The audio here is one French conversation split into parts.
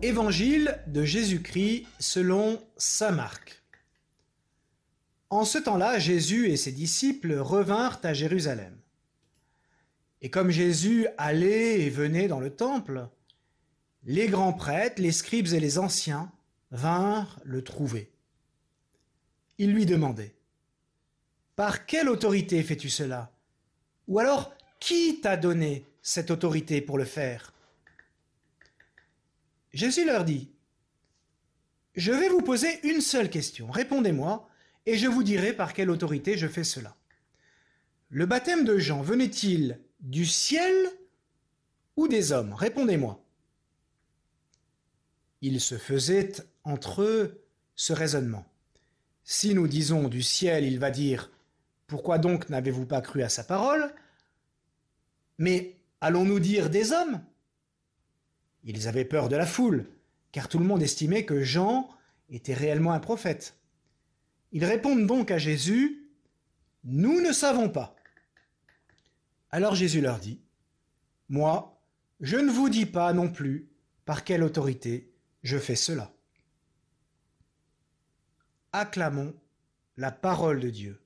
Évangile de Jésus-Christ selon Saint Marc. En ce temps-là, Jésus et ses disciples revinrent à Jérusalem. Et comme Jésus allait et venait dans le temple, les grands prêtres, les scribes et les anciens vinrent le trouver. Ils lui demandaient, Par quelle autorité fais-tu cela? Ou alors, qui t'a donné cette autorité pour le faire? Jésus leur dit, Je vais vous poser une seule question, répondez-moi, et je vous dirai par quelle autorité je fais cela. Le baptême de Jean venait-il du ciel ou des hommes? Répondez-moi. Il se faisait entre eux ce raisonnement. Si nous disons du ciel, il va dire Pourquoi donc n'avez-vous pas cru à sa parole? Mais allons-nous dire des hommes? Ils avaient peur de la foule, car tout le monde estimait que Jean était réellement un prophète. Ils répondent donc à Jésus Nous ne savons pas. Alors Jésus leur dit Moi, je ne vous dis pas non plus par quelle autorité je fais cela. Acclamons la parole de Dieu.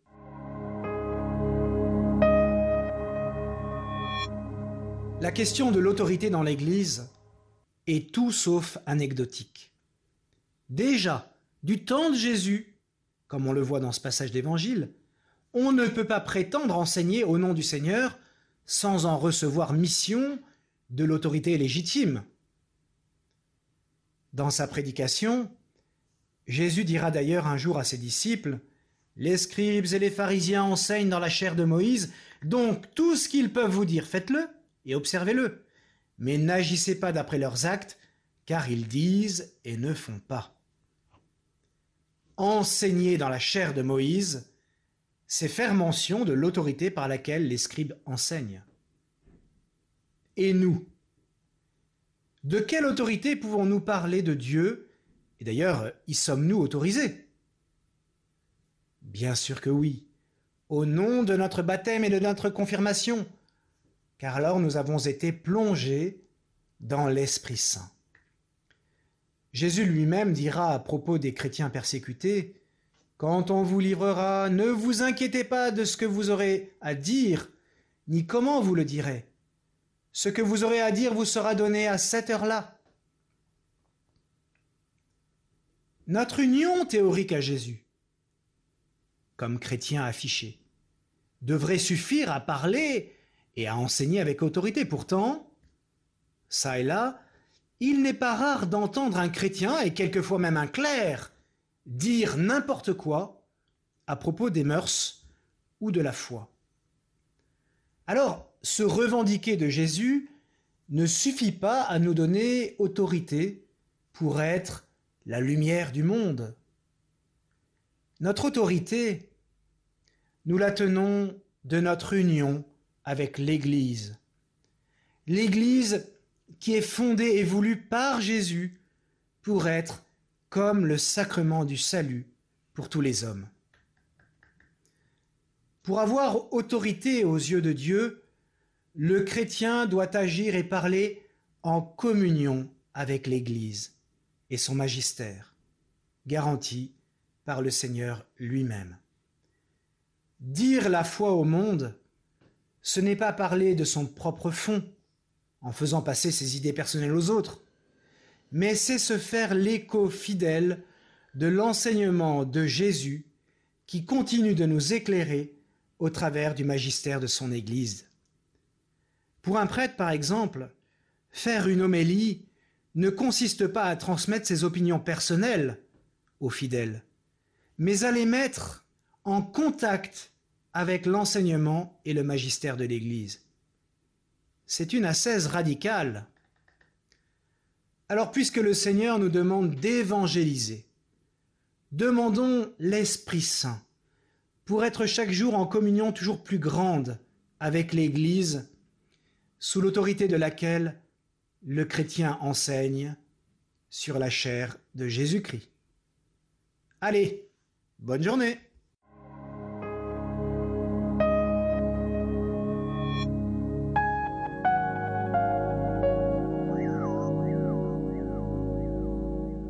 La question de l'autorité dans l'Église est tout sauf anecdotique. Déjà, du temps de Jésus, comme on le voit dans ce passage d'Évangile, on ne peut pas prétendre enseigner au nom du Seigneur sans en recevoir mission de l'autorité légitime. Dans sa prédication, Jésus dira d'ailleurs un jour à ses disciples, Les scribes et les pharisiens enseignent dans la chair de Moïse, donc tout ce qu'ils peuvent vous dire, faites-le et observez-le, mais n'agissez pas d'après leurs actes, car ils disent et ne font pas. Enseigner dans la chair de Moïse, c'est faire mention de l'autorité par laquelle les scribes enseignent. Et nous De quelle autorité pouvons-nous parler de Dieu? Et d'ailleurs, y sommes-nous autorisés? Bien sûr que oui, au nom de notre baptême et de notre confirmation, car alors nous avons été plongés dans l'Esprit Saint. Jésus lui-même dira à propos des chrétiens persécutés, Quand on vous livrera, ne vous inquiétez pas de ce que vous aurez à dire, ni comment vous le direz. Ce que vous aurez à dire vous sera donné à cette heure-là. Notre union théorique à Jésus, comme chrétien affiché, devrait suffire à parler et à enseigner avec autorité. Pourtant, ça et là, il n'est pas rare d'entendre un chrétien, et quelquefois même un clerc, dire n'importe quoi à propos des mœurs ou de la foi. Alors, se revendiquer de Jésus ne suffit pas à nous donner autorité pour être la lumière du monde. Notre autorité, nous la tenons de notre union avec l'Église. L'Église qui est fondée et voulue par Jésus pour être comme le sacrement du salut pour tous les hommes. Pour avoir autorité aux yeux de Dieu, le chrétien doit agir et parler en communion avec l'Église et son magistère, garanti par le Seigneur lui-même. Dire la foi au monde, ce n'est pas parler de son propre fond, en faisant passer ses idées personnelles aux autres, mais c'est se faire l'écho fidèle de l'enseignement de Jésus qui continue de nous éclairer au travers du magistère de son Église. Pour un prêtre, par exemple, faire une homélie ne consiste pas à transmettre ses opinions personnelles aux fidèles, mais à les mettre en contact avec l'enseignement et le magistère de l'Église. C'est une ascèse radicale. Alors puisque le Seigneur nous demande d'évangéliser, demandons l'Esprit Saint pour être chaque jour en communion toujours plus grande avec l'Église, sous l'autorité de laquelle le chrétien enseigne sur la chair de Jésus-Christ. Allez, bonne journée